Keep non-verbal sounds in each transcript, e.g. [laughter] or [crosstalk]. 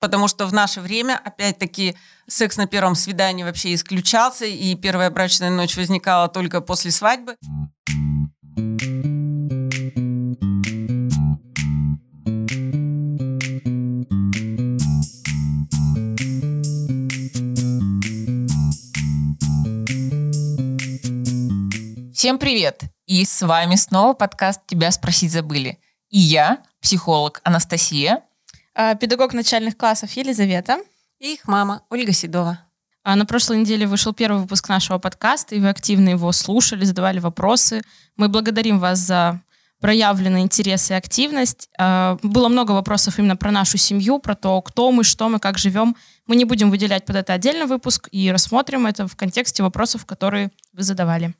потому что в наше время, опять-таки, секс на первом свидании вообще исключался, и первая брачная ночь возникала только после свадьбы. Всем привет! И с вами снова подкаст «Тебя спросить забыли». И я, психолог Анастасия. А, педагог начальных классов Елизавета. И их мама Ольга Седова. А, на прошлой неделе вышел первый выпуск нашего подкаста, и вы активно его слушали, задавали вопросы. Мы благодарим вас за проявленный интерес и активность. А, было много вопросов именно про нашу семью, про то, кто мы, что мы, как живем. Мы не будем выделять под это отдельный выпуск и рассмотрим это в контексте вопросов, которые вы задавали.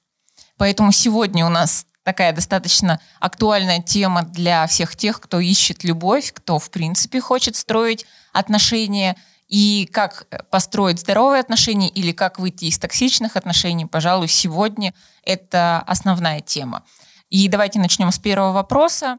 Поэтому сегодня у нас такая достаточно актуальная тема для всех тех, кто ищет любовь, кто, в принципе, хочет строить отношения. И как построить здоровые отношения или как выйти из токсичных отношений, пожалуй, сегодня это основная тема. И давайте начнем с первого вопроса.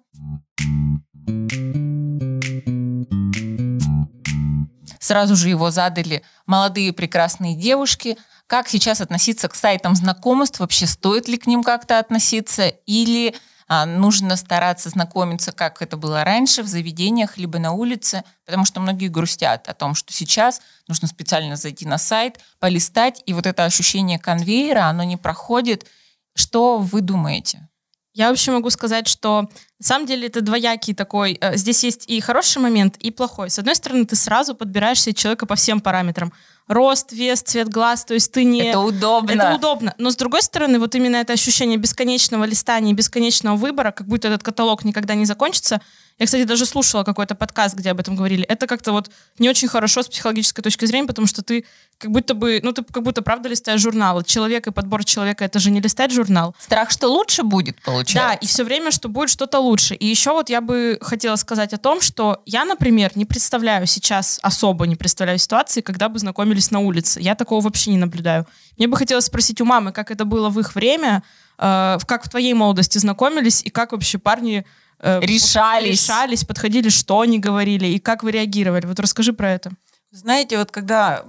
Сразу же его задали молодые прекрасные девушки – как сейчас относиться к сайтам знакомств? Вообще стоит ли к ним как-то относиться? Или а, нужно стараться знакомиться, как это было раньше, в заведениях, либо на улице? Потому что многие грустят о том, что сейчас нужно специально зайти на сайт, полистать, и вот это ощущение конвейера, оно не проходит. Что вы думаете? Я вообще могу сказать, что на самом деле это двоякий такой. Э, здесь есть и хороший момент, и плохой. С одной стороны, ты сразу подбираешь себе человека по всем параметрам рост, вес, цвет глаз, то есть ты не... Это удобно. Это удобно. Но с другой стороны, вот именно это ощущение бесконечного листания, бесконечного выбора, как будто этот каталог никогда не закончится, я, кстати, даже слушала какой-то подкаст, где об этом говорили. Это как-то вот не очень хорошо с психологической точки зрения, потому что ты как будто бы, ну, ты как будто правда листаешь журнал. Человек и подбор человека — это же не листать журнал. Страх, что лучше будет, получается. Да, и все время, что будет что-то лучше. И еще вот я бы хотела сказать о том, что я, например, не представляю сейчас, особо не представляю ситуации, когда бы знакомились на улице. Я такого вообще не наблюдаю. Мне бы хотелось спросить у мамы, как это было в их время, э, как в твоей молодости знакомились, и как вообще парни э, решались. решались, подходили, что они говорили и как вы реагировали. Вот расскажи про это. Знаете, вот когда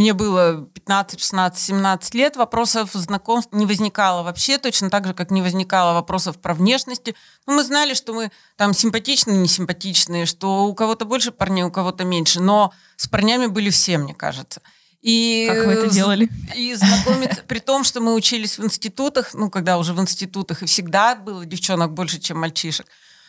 мне было 15, 16, 17 лет, вопросов знакомств не возникало вообще, точно так же, как не возникало вопросов про внешности. Ну, мы знали, что мы там симпатичные, не симпатичные, что у кого-то больше парней, у кого-то меньше, но с парнями были все, мне кажется. И, как вы это делали? И знакомиться, при том, что мы учились в институтах, ну, когда уже в институтах, и всегда было девчонок больше, чем мальчишек.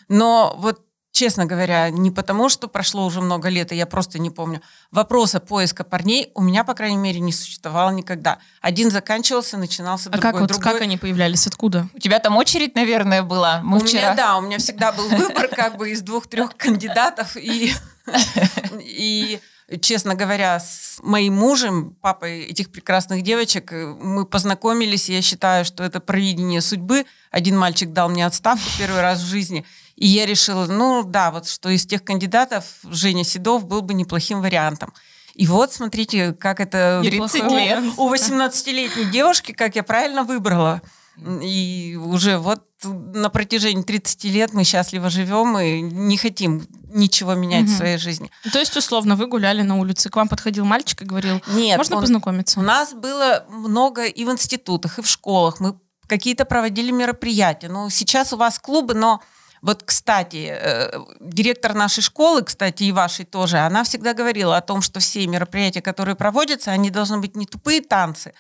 Но вот честно говоря, не потому, что прошло уже много лет, и я просто не помню. Вопроса поиска парней у меня, по крайней мере, не существовало никогда. Один заканчивался, начинался а другой. А как, вот, другой... как они появлялись? Откуда? У тебя там очередь, наверное, была? Мы у вчера... меня, да, у меня всегда был выбор как бы из двух-трех кандидатов, и... и честно говоря, с моим мужем, папой этих прекрасных девочек, мы познакомились, и я считаю, что это провидение судьбы. Один мальчик дал мне отставку первый раз в жизни, и я решила, ну да, вот что из тех кандидатов Женя Седов был бы неплохим вариантом. И вот, смотрите, как это 30 лет. у 18-летней девушки, как я правильно выбрала. И уже вот на протяжении 30 лет мы счастливо живем и не хотим ничего менять угу. в своей жизни. То есть, условно, вы гуляли на улице, к вам подходил мальчик и говорил, Нет, можно он, познакомиться? У нас было много и в институтах, и в школах. Мы какие-то проводили мероприятия. Ну, сейчас у вас клубы, но вот, кстати, э, директор нашей школы, кстати, и вашей тоже, она всегда говорила о том, что все мероприятия, которые проводятся, они должны быть не тупые танцы,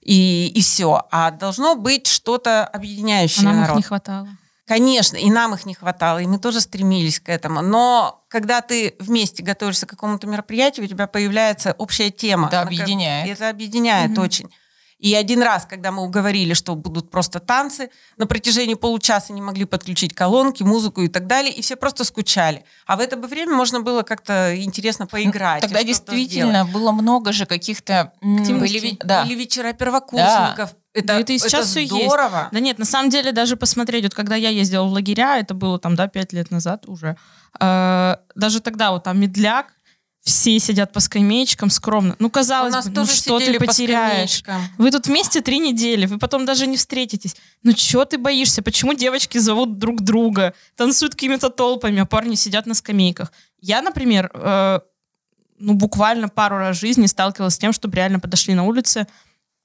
и, и все, а должно быть что-то объединяющее а нам народ. их не хватало. Конечно, и нам их не хватало, и мы тоже стремились к этому. Но когда ты вместе готовишься к какому-то мероприятию, у тебя появляется общая тема. Это объединяет. Это объединяет угу. очень. И один раз, когда мы уговорили, что будут просто танцы, на протяжении получаса не могли подключить колонки, музыку и так далее, и все просто скучали. А в это бы время можно было как-то интересно поиграть. Ну, тогда действительно сделать. было много же каких-то... Были, да. были вечера первокурсников, да. Это, да это и сейчас это все здорово. есть. Да нет, на самом деле даже посмотреть, вот когда я ездила в лагеря, это было там, да, пять лет назад уже, э, даже тогда вот там медляк, все сидят по скамеечкам скромно. Ну, казалось бы, ну что ты потеряешь? Вы тут вместе три недели, вы потом даже не встретитесь. Ну, что ты боишься? Почему девочки зовут друг друга, танцуют какими-то толпами, а парни сидят на скамейках? Я, например, э, ну, буквально пару раз в жизни сталкивалась с тем, чтобы реально подошли на улице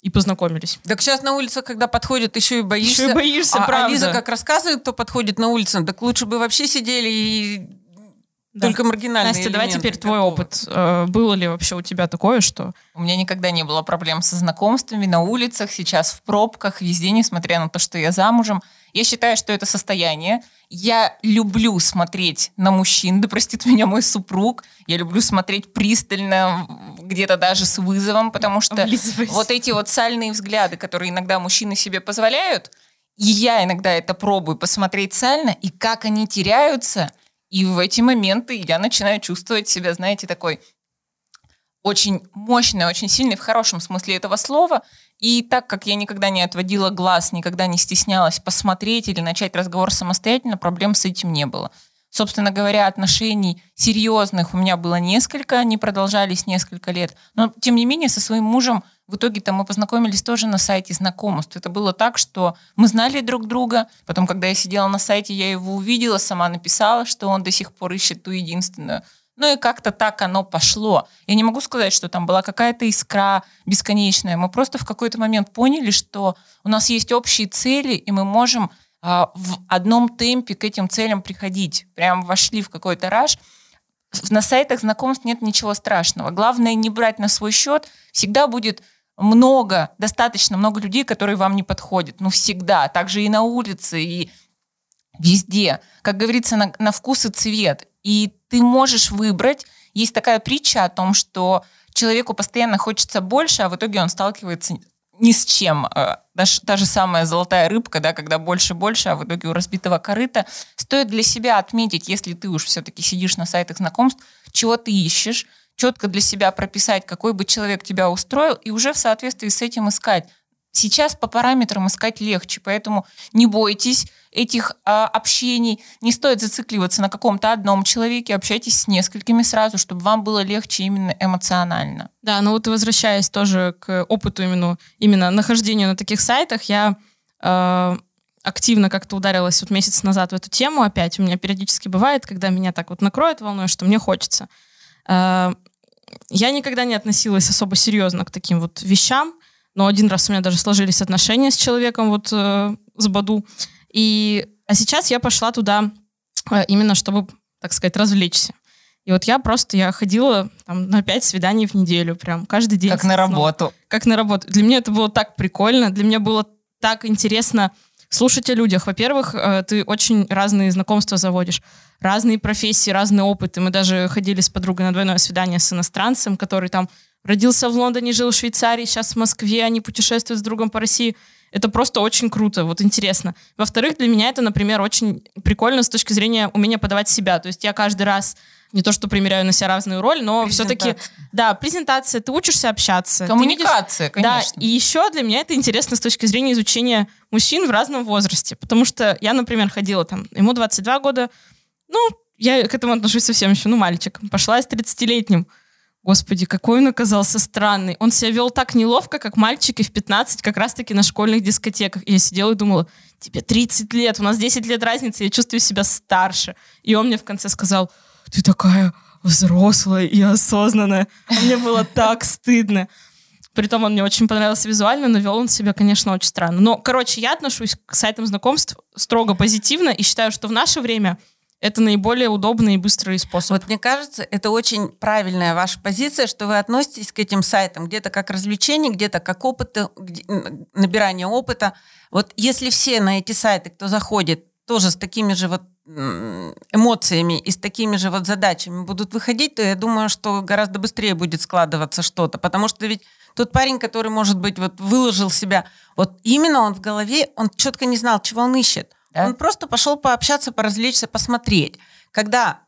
и познакомились. Так сейчас на улице, когда подходят, еще и боишься. Еще и боишься, а, правда. А Лиза как рассказывает, кто подходит на улице, так лучше бы вообще сидели и да. Только маргинальные Настя, давай теперь твой такого. опыт. Э, было ли вообще у тебя такое, что... У меня никогда не было проблем со знакомствами на улицах, сейчас в пробках, везде, несмотря на то, что я замужем. Я считаю, что это состояние. Я люблю смотреть на мужчин, да простит меня мой супруг. Я люблю смотреть пристально, где-то даже с вызовом, потому что вот эти вот сальные взгляды, которые иногда мужчины себе позволяют, и я иногда это пробую посмотреть сально, и как они теряются – и в эти моменты я начинаю чувствовать себя, знаете, такой очень мощной, очень сильной в хорошем смысле этого слова. И так как я никогда не отводила глаз, никогда не стеснялась посмотреть или начать разговор самостоятельно, проблем с этим не было. Собственно говоря, отношений серьезных у меня было несколько, они продолжались несколько лет. Но, тем не менее, со своим мужем в итоге-то мы познакомились тоже на сайте знакомств. Это было так, что мы знали друг друга. Потом, когда я сидела на сайте, я его увидела, сама написала, что он до сих пор ищет ту единственную. Ну и как-то так оно пошло. Я не могу сказать, что там была какая-то искра бесконечная. Мы просто в какой-то момент поняли, что у нас есть общие цели, и мы можем а, в одном темпе к этим целям приходить. Прям вошли в какой-то раж. На сайтах знакомств нет ничего страшного. Главное не брать на свой счет. Всегда будет много, достаточно много людей, которые вам не подходят. Ну, всегда. Также и на улице, и везде. Как говорится, на, на вкус и цвет. И ты можешь выбрать. Есть такая притча о том, что человеку постоянно хочется больше, а в итоге он сталкивается ни с чем. Э, даже, та же самая золотая рыбка, да, когда больше-больше, а в итоге у разбитого корыта. Стоит для себя отметить, если ты уж все-таки сидишь на сайтах знакомств, чего ты ищешь, четко для себя прописать, какой бы человек тебя устроил, и уже в соответствии с этим искать. Сейчас по параметрам искать легче, поэтому не бойтесь этих а, общений, не стоит зацикливаться на каком-то одном человеке, общайтесь с несколькими сразу, чтобы вам было легче именно эмоционально. Да, ну вот возвращаясь тоже к опыту именно, именно нахождения на таких сайтах, я э, активно как-то ударилась вот месяц назад в эту тему опять. У меня периодически бывает, когда меня так вот накроет волной, что мне хочется. Э, я никогда не относилась особо серьезно к таким вот вещам, но один раз у меня даже сложились отношения с человеком вот э, с Баду. И, а сейчас я пошла туда э, именно, чтобы, так сказать, развлечься. И вот я просто, я ходила там, на пять свиданий в неделю, прям каждый день. Как на работу. Как на работу. Для меня это было так прикольно, для меня было так интересно слушать о людях. Во-первых, э, ты очень разные знакомства заводишь, разные профессии, разные опыты. Мы даже ходили с подругой на двойное свидание с иностранцем, который там родился в Лондоне, жил в Швейцарии, сейчас в Москве, они путешествуют с другом по России. Это просто очень круто, вот интересно. Во-вторых, для меня это, например, очень прикольно с точки зрения умения подавать себя. То есть я каждый раз не то, что примеряю на себя разную роль, но все-таки, да, презентация, ты учишься общаться. Коммуникация, видишь, конечно. Да, и еще для меня это интересно с точки зрения изучения мужчин в разном возрасте, потому что я, например, ходила там, ему 22 года, ну, я к этому отношусь совсем еще, ну, мальчик. Пошла с 30-летним. Господи, какой он оказался странный. Он себя вел так неловко, как мальчики в 15, как раз-таки на школьных дискотеках. И я сидела и думала, тебе 30 лет, у нас 10 лет разницы, я чувствую себя старше. И он мне в конце сказал, ты такая взрослая и осознанная. А мне было так стыдно. Притом он мне очень понравился визуально, но вел он себя, конечно, очень странно. Но, короче, я отношусь к сайтам знакомств строго позитивно и считаю, что в наше время это наиболее удобный и быстрый способ. Вот мне кажется, это очень правильная ваша позиция, что вы относитесь к этим сайтам где-то как развлечение, где-то как опыт, набирание опыта. Вот если все на эти сайты, кто заходит, тоже с такими же вот эмоциями и с такими же вот задачами будут выходить, то я думаю, что гораздо быстрее будет складываться что-то. Потому что ведь тот парень, который, может быть, вот выложил себя, вот именно он в голове, он четко не знал, чего он ищет. Да? Он просто пошел пообщаться, поразвлечься, посмотреть. Когда,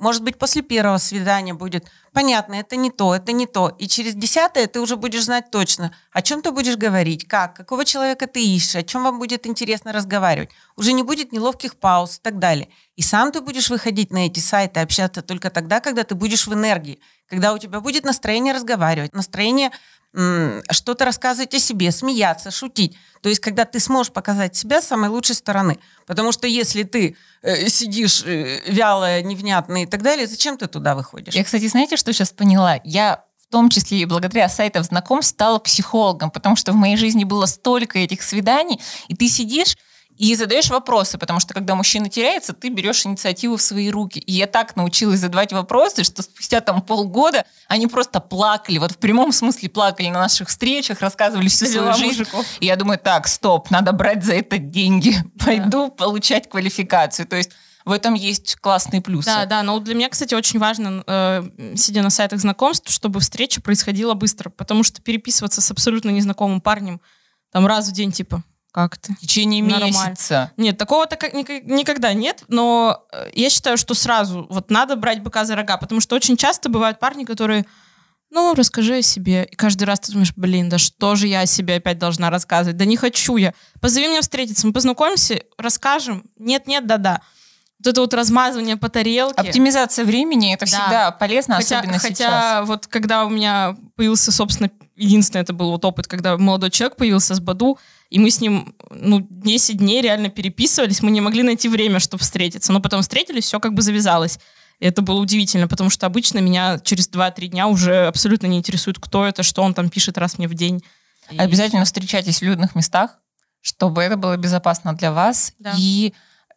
может быть, после первого свидания будет понятно, это не то, это не то. И через десятое ты уже будешь знать точно, о чем ты будешь говорить, как, какого человека ты ищешь, о чем вам будет интересно разговаривать. Уже не будет неловких пауз и так далее. И сам ты будешь выходить на эти сайты, общаться только тогда, когда ты будешь в энергии, когда у тебя будет настроение разговаривать, настроение что-то рассказывать о себе, смеяться, шутить. То есть, когда ты сможешь показать себя с самой лучшей стороны. Потому что если ты э, сидишь э, вялая, невнятная и так далее, зачем ты туда выходишь? Я, кстати, знаете, что сейчас поняла? Я в том числе и благодаря сайтам знакомств стала психологом, потому что в моей жизни было столько этих свиданий, и ты сидишь и задаешь вопросы, потому что когда мужчина теряется, ты берешь инициативу в свои руки. И я так научилась задавать вопросы, что спустя там полгода они просто плакали, вот в прямом смысле плакали на наших встречах, рассказывали всю свою жизнь. Мужиков. И я думаю, так, стоп, надо брать за это деньги, [laughs] да. пойду получать квалификацию. То есть в этом есть классные плюсы. Да, да, но для меня, кстати, очень важно, э, сидя на сайтах знакомств, чтобы встреча происходила быстро, потому что переписываться с абсолютно незнакомым парнем там раз в день, типа, как ты? В течение Нормально. месяца. Нет, такого-то никогда нет, но э, я считаю, что сразу вот надо брать быка за рога, потому что очень часто бывают парни, которые ну, расскажи о себе. И каждый раз ты думаешь, блин, да что же я о себе опять должна рассказывать? Да не хочу я. Позови меня встретиться, мы познакомимся, расскажем. Нет-нет, да-да. Вот это вот размазывание по тарелке. Оптимизация времени, это да. всегда полезно, хотя, особенно хотя сейчас. Хотя вот когда у меня появился, собственно, единственный это был вот опыт, когда молодой человек появился с Баду, и мы с ним, ну, 10 дней реально переписывались, мы не могли найти время, чтобы встретиться. Но потом встретились, все как бы завязалось. И это было удивительно, потому что обычно меня через 2-3 дня уже абсолютно не интересует, кто это, что он там пишет раз мне в день. И... Обязательно встречайтесь в людных местах, чтобы это было безопасно для вас. Да. И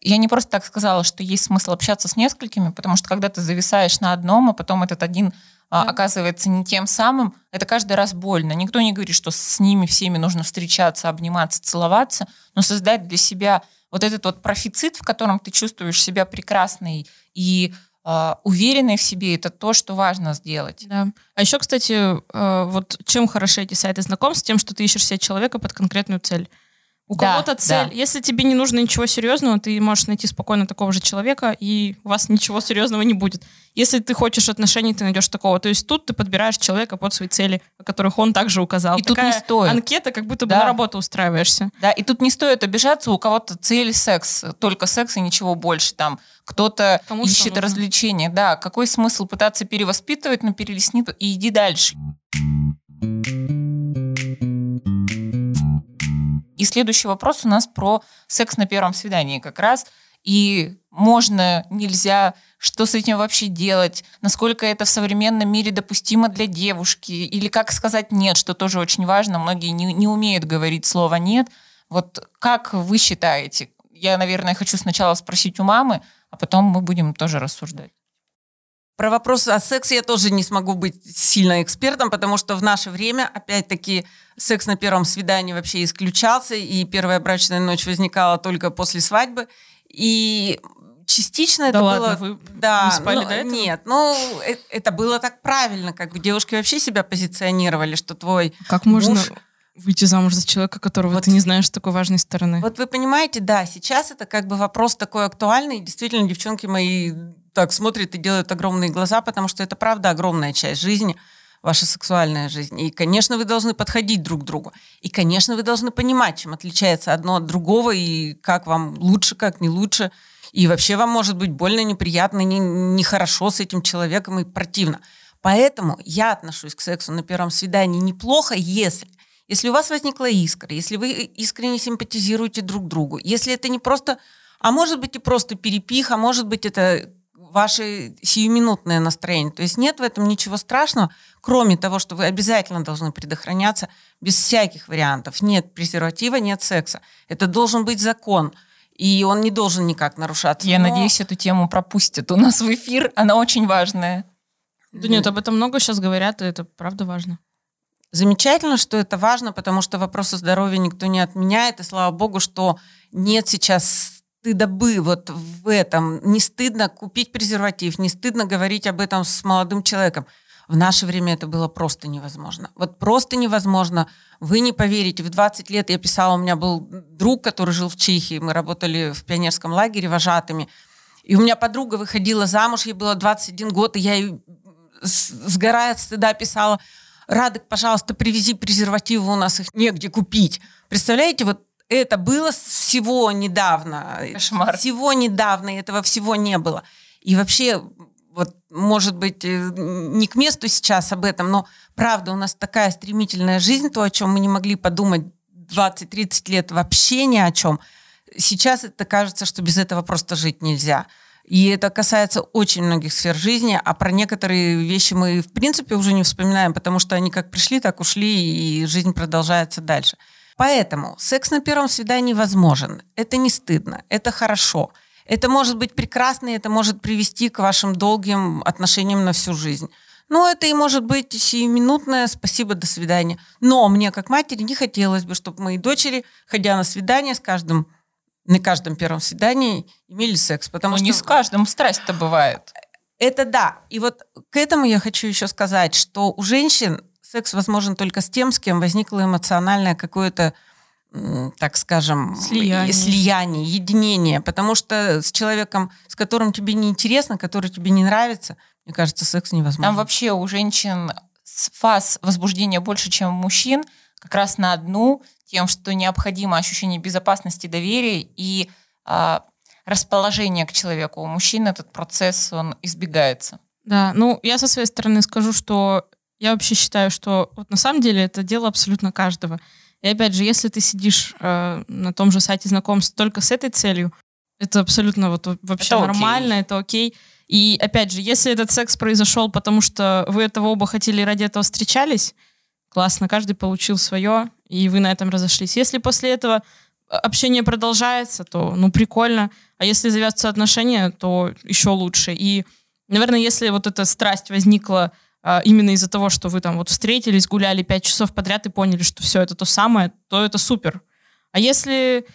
я не просто так сказала, что есть смысл общаться с несколькими, потому что когда ты зависаешь на одном, а потом этот один а, да. оказывается не тем самым, это каждый раз больно. Никто не говорит, что с ними всеми нужно встречаться, обниматься, целоваться, но создать для себя вот этот вот профицит, в котором ты чувствуешь себя прекрасной и Uh, уверенной в себе, это то, что важно сделать. Да. А еще, кстати, uh, вот чем хороши эти сайты знакомств, тем, что ты ищешь себе человека под конкретную цель. У да, кого-то цель. Да. Если тебе не нужно ничего серьезного, ты можешь найти спокойно такого же человека, и у вас ничего серьезного не будет. Если ты хочешь отношений, ты найдешь такого. То есть тут ты подбираешь человека под свои цели, о которых он также указал. И Такая тут не стоит. анкета, как будто да. бы на работу устраиваешься. Да, и тут не стоит обижаться, у кого-то цель секс, только секс и ничего больше. Там кто-то Кому ищет развлечения. Да, какой смысл пытаться перевоспитывать, но перелесни и иди дальше. И следующий вопрос у нас про секс на первом свидании как раз. И можно, нельзя, что с этим вообще делать, насколько это в современном мире допустимо для девушки, или как сказать «нет», что тоже очень важно. Многие не, не умеют говорить слово «нет». Вот как вы считаете? Я, наверное, хочу сначала спросить у мамы, а потом мы будем тоже рассуждать. Про вопрос о сексе я тоже не смогу быть сильно экспертом, потому что в наше время, опять-таки, секс на первом свидании вообще исключался, и первая брачная ночь возникала только после свадьбы. И частично да это ладно, было... Вы да, не спали ну, до этого? Нет, ну это, это было так правильно, как бы девушки вообще себя позиционировали, что твой Как муж... можно выйти замуж за человека, которого вот, ты не знаешь с такой важной стороны? Вот вы понимаете, да, сейчас это как бы вопрос такой актуальный, действительно, девчонки мои так смотрят и делают огромные глаза, потому что это правда огромная часть жизни, ваша сексуальная жизнь. И, конечно, вы должны подходить друг к другу. И, конечно, вы должны понимать, чем отличается одно от другого, и как вам лучше, как не лучше. И вообще вам может быть больно, неприятно, нехорошо не с этим человеком и противно. Поэтому я отношусь к сексу на первом свидании неплохо, если если у вас возникла искра, если вы искренне симпатизируете друг другу, если это не просто, а может быть и просто перепих, а может быть это ваше сиюминутное настроение. То есть нет в этом ничего страшного, кроме того, что вы обязательно должны предохраняться без всяких вариантов. Нет презерватива, нет секса. Это должен быть закон. И он не должен никак нарушаться. Я Но... надеюсь, эту тему пропустят у нас в эфир. Она очень важная. Да нет, об этом много сейчас говорят, и это правда важно. Замечательно, что это важно, потому что вопросы здоровья никто не отменяет. И слава богу, что нет сейчас стыда бы вот в этом. Не стыдно купить презерватив, не стыдно говорить об этом с молодым человеком. В наше время это было просто невозможно. Вот просто невозможно. Вы не поверите, в 20 лет я писала, у меня был друг, который жил в Чехии, мы работали в пионерском лагере вожатыми, и у меня подруга выходила замуж, ей было 21 год, и я ей, сгорая от стыда, писала, Радок, пожалуйста, привези презервативы, у нас их негде купить. Представляете, вот это было всего недавно. Кошмар. Всего недавно, этого всего не было. И вообще вот, может быть, э, не к месту сейчас об этом, но правда, у нас такая стремительная жизнь, то, о чем мы не могли подумать 20-30 лет вообще ни о чем. Сейчас это кажется, что без этого просто жить нельзя. И это касается очень многих сфер жизни, а про некоторые вещи мы, в принципе, уже не вспоминаем, потому что они как пришли, так ушли, и жизнь продолжается дальше. Поэтому секс на первом свидании возможен. Это не стыдно, это хорошо. Это может быть прекрасно, это может привести к вашим долгим отношениям на всю жизнь. Но это и может быть сиюминутное «спасибо, до свидания». Но мне, как матери, не хотелось бы, чтобы мои дочери, ходя на свидание с каждым, на каждом первом свидании, имели секс. Потому Но что... не с каждым страсть-то бывает. Это да. И вот к этому я хочу еще сказать, что у женщин секс возможен только с тем, с кем возникло эмоциональное какое-то так скажем, слияние. слияние, единение. Потому что с человеком, с которым тебе не интересно, который тебе не нравится, мне кажется, секс невозможен. Там вообще у женщин фаз возбуждения больше, чем у мужчин, как раз на одну, тем, что необходимо ощущение безопасности, доверия и э, расположение к человеку. У мужчин этот процесс, он избегается. Да, ну я со своей стороны скажу, что я вообще считаю, что вот на самом деле это дело абсолютно каждого. И опять же, если ты сидишь э, на том же сайте знакомств только с этой целью, это абсолютно вот вообще это нормально, окей. это окей. И опять же, если этот секс произошел, потому что вы этого оба хотели и ради этого встречались, классно, каждый получил свое, и вы на этом разошлись. Если после этого э, общение продолжается, то ну прикольно. А если завязываются отношения, то еще лучше. И, наверное, если вот эта страсть возникла именно из-за того, что вы там вот встретились, гуляли пять часов подряд и поняли, что все это то самое, то это супер. А если,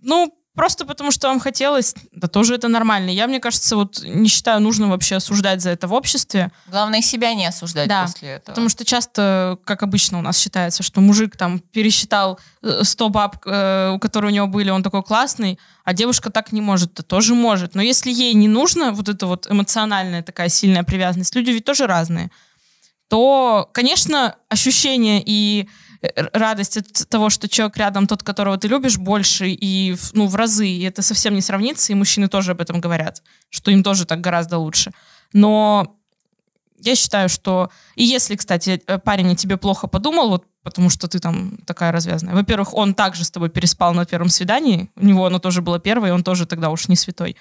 ну, Просто потому, что вам хотелось, да тоже это нормально. Я, мне кажется, вот не считаю нужным вообще осуждать за это в обществе. Главное, себя не осуждать да, после этого. Потому что часто, как обычно у нас считается, что мужик там пересчитал 100 э, баб, э, которые у него были, он такой классный, а девушка так не может, то тоже может. Но если ей не нужно вот эта вот эмоциональная такая сильная привязанность, люди ведь тоже разные, то, конечно, ощущения и радость от того, что человек рядом, тот, которого ты любишь, больше и ну, в разы. И это совсем не сравнится, и мужчины тоже об этом говорят, что им тоже так гораздо лучше. Но я считаю, что... И если, кстати, э, парень о тебе плохо подумал, вот потому что ты там такая развязанная. Во-первых, он также с тобой переспал на первом свидании, у него оно тоже было первое, и он тоже тогда уж не святой.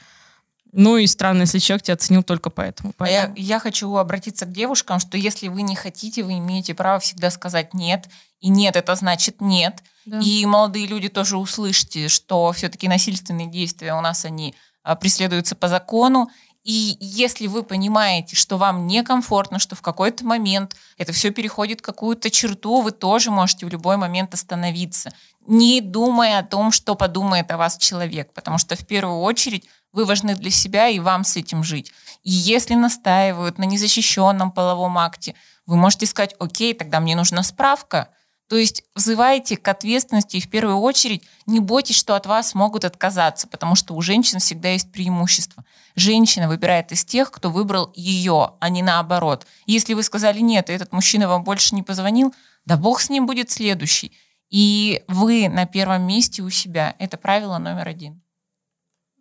Ну и странно, если человек тебя оценил только поэтому. поэтому. А я, я хочу обратиться к девушкам, что если вы не хотите, вы имеете право всегда сказать нет. И нет, это значит нет. Да. И молодые люди тоже услышите, что все-таки насильственные действия у нас они а, преследуются по закону. И если вы понимаете, что вам некомфортно, что в какой-то момент это все переходит какую-то черту, вы тоже можете в любой момент остановиться, не думая о том, что подумает о вас человек, потому что в первую очередь вы важны для себя и вам с этим жить. И если настаивают на незащищенном половом акте, вы можете сказать, окей, тогда мне нужна справка – то есть взывайте к ответственности и в первую очередь не бойтесь, что от вас могут отказаться, потому что у женщин всегда есть преимущество. Женщина выбирает из тех, кто выбрал ее, а не наоборот. Если вы сказали нет, и этот мужчина вам больше не позвонил, да бог с ним будет следующий. И вы на первом месте у себя. Это правило номер один.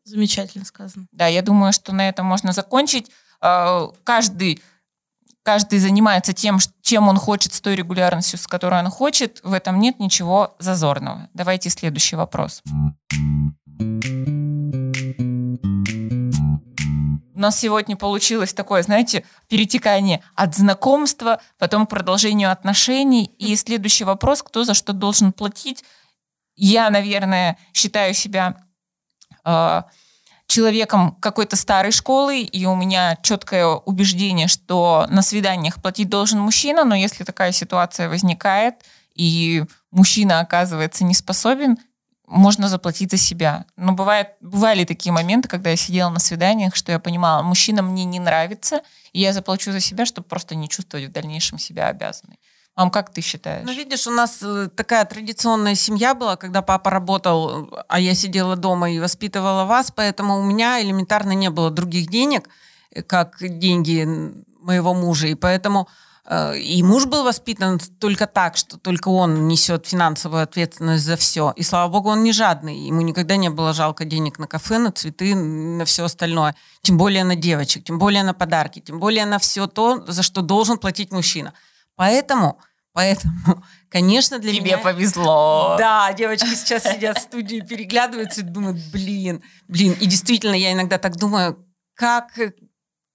Замечательно сказано. Да, я думаю, что на этом можно закончить. А, каждый каждый занимается тем, чем он хочет, с той регулярностью, с которой он хочет. В этом нет ничего зазорного. Давайте следующий вопрос. У нас сегодня получилось такое, знаете, перетекание от знакомства, потом к продолжению отношений. И следующий вопрос, кто за что должен платить. Я, наверное, считаю себя э, человеком какой-то старой школы, и у меня четкое убеждение, что на свиданиях платить должен мужчина, но если такая ситуация возникает, и мужчина оказывается не способен, можно заплатить за себя. Но бывает, бывали такие моменты, когда я сидела на свиданиях, что я понимала, мужчина мне не нравится, и я заплачу за себя, чтобы просто не чувствовать в дальнейшем себя обязанной. Мам, как ты считаешь? Ну, видишь, у нас э, такая традиционная семья была, когда папа работал, а я сидела дома и воспитывала вас, поэтому у меня элементарно не было других денег, э, как деньги моего мужа. И поэтому и муж был воспитан только так, что только он несет финансовую ответственность за все. И слава богу, он не жадный. Ему никогда не было жалко денег на кафе, на цветы, на все остальное. Тем более на девочек, тем более на подарки, тем более на все то, за что должен платить мужчина. Поэтому Поэтому, [laughs] конечно, для Тебе меня... Тебе повезло. Да, девочки сейчас сидят в студии, переглядываются и думают, блин, блин. И действительно, я иногда так думаю, как,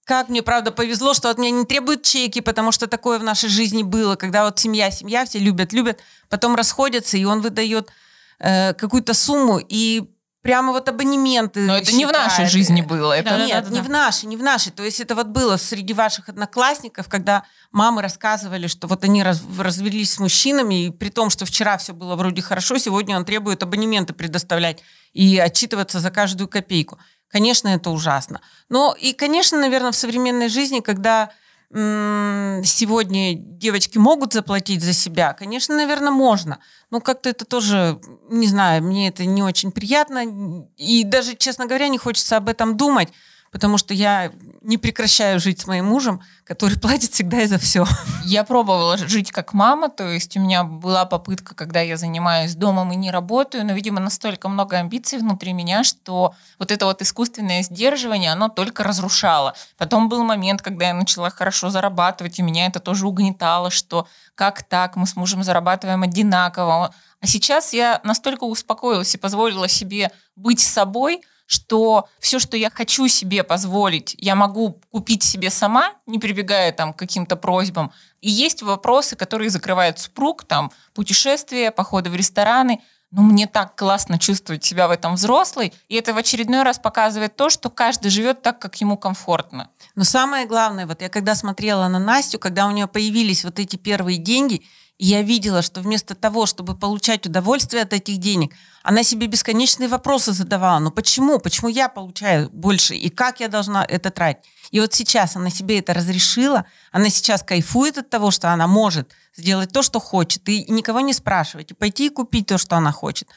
как мне, правда, повезло, что от меня не требуют чеки, потому что такое в нашей жизни было, когда вот семья, семья, все любят, любят, потом расходятся, и он выдает э, какую-то сумму, и прямо вот абонементы. Но это не в нашей жизни было. Это... Нет, да, да, не да. в нашей, не в нашей. То есть это вот было среди ваших одноклассников, когда мамы рассказывали, что вот они раз, развелись с мужчинами, и при том, что вчера все было вроде хорошо, сегодня он требует абонементы предоставлять и отчитываться за каждую копейку. Конечно, это ужасно. Но и, конечно, наверное, в современной жизни, когда сегодня девочки могут заплатить за себя, конечно, наверное, можно. Но как-то это тоже, не знаю, мне это не очень приятно. И даже, честно говоря, не хочется об этом думать потому что я не прекращаю жить с моим мужем, который [laughs] платит всегда и за все. Я пробовала жить как мама, то есть у меня была попытка, когда я занимаюсь домом и не работаю, но, видимо, настолько много амбиций внутри меня, что вот это вот искусственное сдерживание, оно только разрушало. Потом был момент, когда я начала хорошо зарабатывать, и меня это тоже угнетало, что как так, мы с мужем зарабатываем одинаково. А сейчас я настолько успокоилась и позволила себе быть собой – что все, что я хочу себе позволить, я могу купить себе сама, не прибегая там к каким-то просьбам. И есть вопросы, которые закрывает супруг, там путешествия, походы в рестораны. Но мне так классно чувствовать себя в этом взрослой, и это в очередной раз показывает то, что каждый живет так, как ему комфортно. Но самое главное, вот я когда смотрела на Настю, когда у нее появились вот эти первые деньги, я видела, что вместо того, чтобы получать удовольствие от этих денег, она себе бесконечные вопросы задавала. Ну почему? Почему я получаю больше? И как я должна это тратить? И вот сейчас она себе это разрешила, она сейчас кайфует от того, что она может сделать то, что хочет, и никого не спрашивать, и пойти и купить то, что она хочет.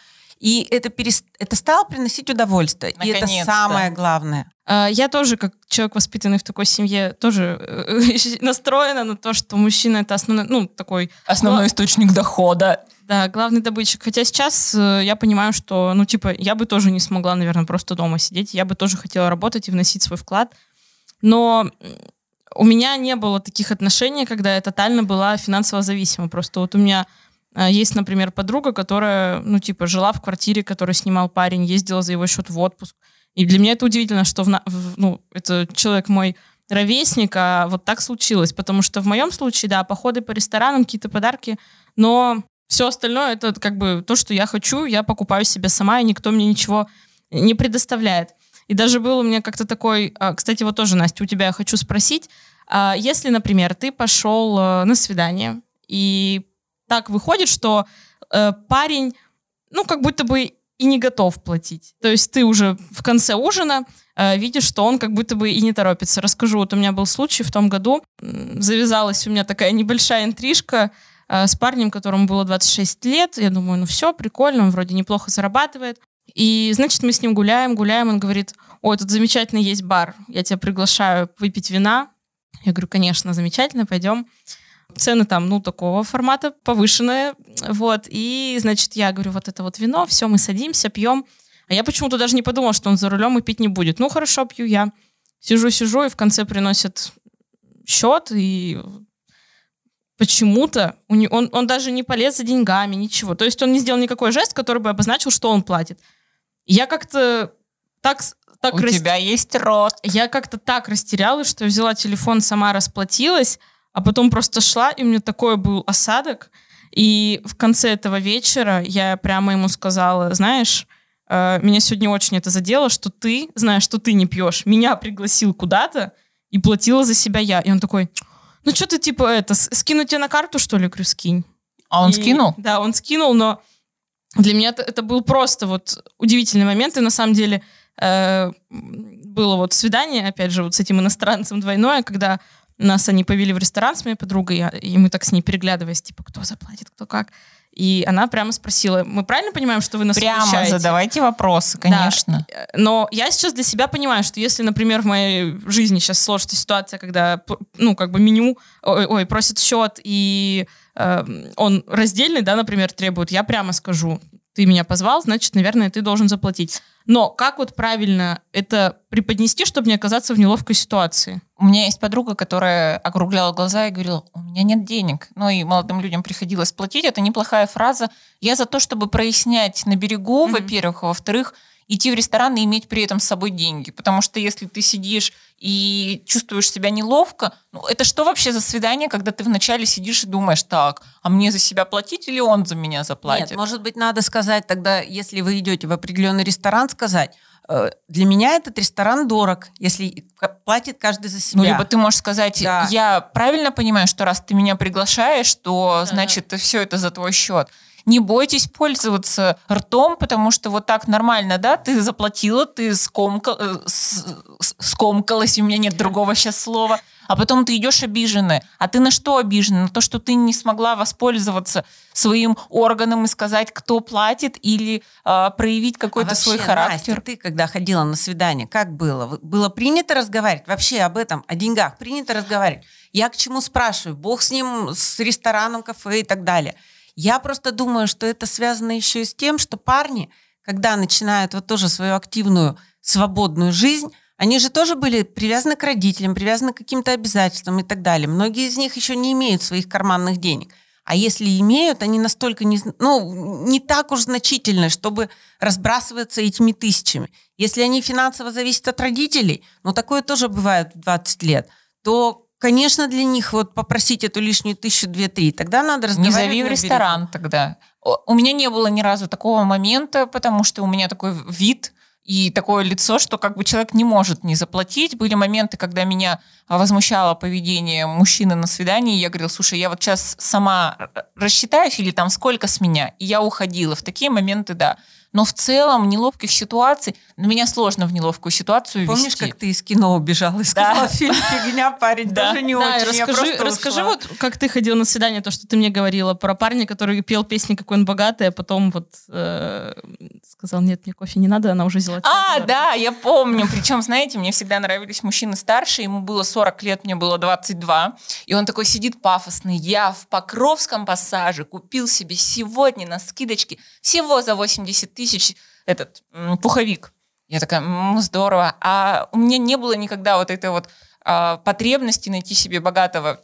И это, перест... это стало приносить удовольствие. И это самое главное. А, я тоже, как человек, воспитанный в такой семье, тоже э, [laughs] настроена на то, что мужчина это основной, ну, такой... Основной источник дохода. Да, главный добытчик. Хотя сейчас э, я понимаю, что, ну, типа, я бы тоже не смогла, наверное, просто дома сидеть. Я бы тоже хотела работать и вносить свой вклад. Но у меня не было таких отношений, когда я тотально была финансово зависима. Просто вот у меня есть, например, подруга, которая, ну, типа, жила в квартире, которую снимал парень, ездила за его счет в отпуск. И для меня это удивительно, что, в, ну, это человек мой ровесник, а вот так случилось. Потому что в моем случае, да, походы по ресторанам, какие-то подарки, но все остальное это как бы то, что я хочу, я покупаю себе сама, и никто мне ничего не предоставляет. И даже был у меня как-то такой, а, кстати, вот тоже, Настя, у тебя я хочу спросить, а, если, например, ты пошел э, на свидание и так выходит, что э, парень, ну, как будто бы и не готов платить. То есть ты уже в конце ужина э, видишь, что он как будто бы и не торопится. Расскажу, вот у меня был случай в том году, завязалась у меня такая небольшая интрижка э, с парнем, которому было 26 лет. Я думаю, ну все, прикольно, он вроде неплохо зарабатывает. И, значит, мы с ним гуляем, гуляем, он говорит, ой, тут замечательно есть бар, я тебя приглашаю выпить вина. Я говорю, конечно, замечательно, пойдем. Цены там, ну, такого формата повышенные. Вот. И, значит, я говорю, вот это вот вино, все, мы садимся, пьем. А я почему-то даже не подумала, что он за рулем и пить не будет. Ну, хорошо, пью я. Сижу-сижу, и в конце приносит счет, и почему-то он, он, он даже не полез за деньгами, ничего. То есть он не сделал никакой жест, который бы обозначил, что он платит. Я как-то так так У рас... тебя есть рот. Я как-то так растерялась, что взяла телефон, сама расплатилась, а потом просто шла, и у меня такой был осадок. И в конце этого вечера я прямо ему сказала, знаешь, э, меня сегодня очень это задело, что ты, знаешь, что ты не пьешь, меня пригласил куда-то и платила за себя я. И он такой, ну что ты типа это, скинуть тебе на карту, что ли? Говорю, скинь. А он и, скинул? Да, он скинул, но для меня это, это был просто вот удивительный момент. И на самом деле э, было вот свидание, опять же, вот с этим иностранцем двойное, когда нас они повели в ресторан с моей подругой, и мы так с ней переглядываясь, типа, кто заплатит, кто как. И она прямо спросила, мы правильно понимаем, что вы нас Прямо угощаете? задавайте вопросы, конечно. Да. Но я сейчас для себя понимаю, что если, например, в моей жизни сейчас сложится ситуация, когда, ну, как бы меню, ой, ой просит счет, и э, он раздельный, да, например, требует, я прямо скажу, ты меня позвал, значит, наверное, ты должен заплатить. Но как вот правильно это преподнести, чтобы не оказаться в неловкой ситуации? У меня есть подруга, которая округляла глаза и говорила, у меня нет денег. Ну и молодым людям приходилось платить. Это неплохая фраза. Я за то, чтобы прояснять на берегу, mm-hmm. во-первых. Во-вторых, идти в ресторан и иметь при этом с собой деньги. Потому что если ты сидишь и чувствуешь себя неловко, ну это что вообще за свидание, когда ты вначале сидишь и думаешь, так, а мне за себя платить или он за меня заплатит? Нет, может быть, надо сказать тогда, если вы идете в определенный ресторан, сказать, э, для меня этот ресторан дорог, если платит каждый за себя. Ну, либо ты можешь сказать, да. я правильно понимаю, что раз ты меня приглашаешь, то, значит, все это за твой счет не бойтесь пользоваться ртом, потому что вот так нормально, да, ты заплатила, ты скомкал, э, скомкалась, у меня нет другого сейчас слова, а потом ты идешь обиженная. А ты на что обижена? На то, что ты не смогла воспользоваться своим органом и сказать, кто платит, или э, проявить какой-то а свой характер. Настя, ты когда ходила на свидание, как было? Было принято разговаривать вообще об этом, о деньгах? Принято разговаривать? Я к чему спрашиваю? Бог с ним, с рестораном, кафе и так далее. Я просто думаю, что это связано еще и с тем, что парни, когда начинают вот тоже свою активную свободную жизнь, они же тоже были привязаны к родителям, привязаны к каким-то обязательствам и так далее. Многие из них еще не имеют своих карманных денег. А если имеют, они настолько не, ну, не так уж значительны, чтобы разбрасываться этими тысячами. Если они финансово зависят от родителей, ну такое тоже бывает в 20 лет, то Конечно, для них вот попросить эту лишнюю тысячу, две, три, тогда надо разговаривать. Не зови в ресторан тогда. У меня не было ни разу такого момента, потому что у меня такой вид и такое лицо, что как бы человек не может не заплатить. Были моменты, когда меня возмущало поведение мужчины на свидании, и я говорила, слушай, я вот сейчас сама рассчитаюсь или там сколько с меня, и я уходила. В такие моменты, да. Но в целом неловких ситуаций, на меня сложно в неловкую ситуацию Помнишь, вести. как ты из кино убежала и сказала, да. фильм «Фигня, парень», да. даже не да, очень, расскажи, расскажи вот, как ты ходила на свидание, то, что ты мне говорила про парня, который пел песни «Какой он богатый», а потом вот э, сказал, нет, мне кофе не надо, она уже взяла. А, да, я помню. Причем, знаете, мне всегда нравились мужчины старше, ему было 40 лет, мне было 22, и он такой сидит пафосный, я в Покровском пассаже купил себе сегодня на скидочке всего за 80 тысяч этот пуховик. Я такая, м-м, здорово. А у меня не было никогда вот этой вот а, потребности найти себе богатого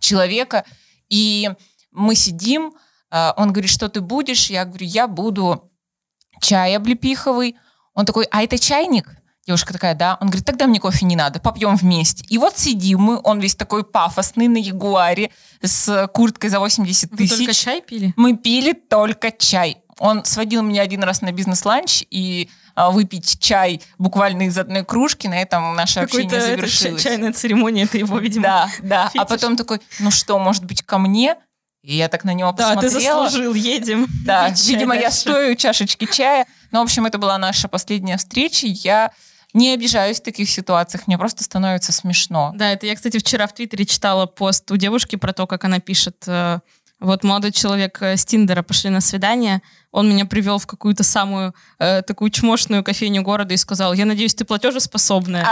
человека. И мы сидим, а, он говорит, что ты будешь? Я говорю, я буду чай облепиховый. Он такой, а это чайник? Девушка такая, да. Он говорит, тогда мне кофе не надо, попьем вместе. И вот сидим мы, он весь такой пафосный на Ягуаре с курткой за 80 тысяч. Вы только чай пили? Мы пили только чай. Он сводил меня один раз на бизнес-ланч, и а, выпить чай буквально из одной кружки, на этом наше общение завершилось. чайная церемония, это его, видимо, Да, да. Фетиш. А потом такой, ну что, может быть, ко мне? И я так на него да, посмотрела. Да, ты заслужил, едем. [laughs] Да, видимо, я стою чашечки чая. Ну, в общем, это была наша последняя встреча. Я не обижаюсь в таких ситуациях, мне просто становится смешно. Да, это я, кстати, вчера в Твиттере читала пост у девушки про то, как она пишет э, вот молодой человек э, с Тиндера пошли на свидание, он меня привел в какую-то самую э, такую чмошную кофейню города и сказал, я надеюсь, ты платежеспособная.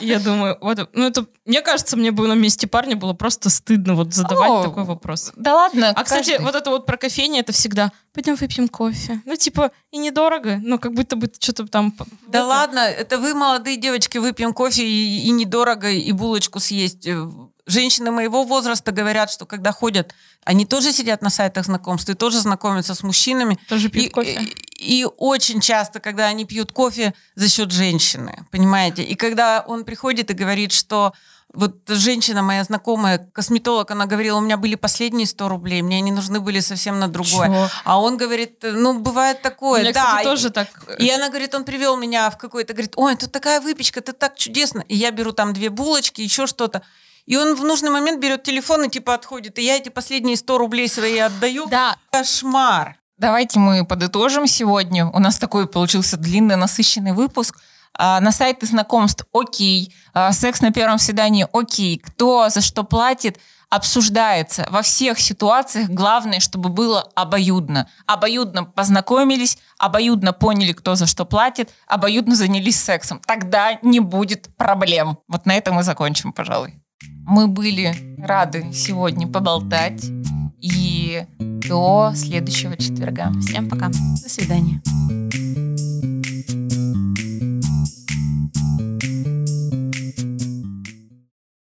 Я думаю, вот, ну это, мне кажется, мне бы на месте парня было просто стыдно вот задавать такой вопрос. Да ладно. А, кстати, вот это вот про кофейни, это всегда, пойдем выпьем кофе. Ну, типа, и недорого, но как будто бы что-то там... Да ладно, это вы, молодые девочки, выпьем кофе и недорого, и булочку съесть э, женщины моего возраста говорят, что когда ходят, они тоже сидят на сайтах знакомств и тоже знакомятся с мужчинами. Тоже пьют и, кофе. И, и очень часто, когда они пьют кофе за счет женщины, понимаете? И когда он приходит и говорит, что вот женщина моя знакомая, косметолог, она говорила, у меня были последние 100 рублей, мне они нужны были совсем на другое. Чего? А он говорит, ну, бывает такое. У меня, да. кстати, тоже так. И она говорит, он привел меня в какой-то, говорит, ой, тут такая выпечка, это так чудесно. И я беру там две булочки, еще что-то. И он в нужный момент берет телефон и типа отходит. И я эти последние 100 рублей свои отдаю. Да. Кошмар. Давайте мы подытожим сегодня. У нас такой получился длинный, насыщенный выпуск. А, на сайты знакомств окей, а, секс на первом свидании окей, кто за что платит, обсуждается во всех ситуациях. Главное, чтобы было обоюдно. Обоюдно познакомились, обоюдно поняли, кто за что платит, обоюдно занялись сексом. Тогда не будет проблем. Вот на этом мы закончим, пожалуй. Мы были рады сегодня поболтать. И до следующего четверга. Всем пока. До свидания.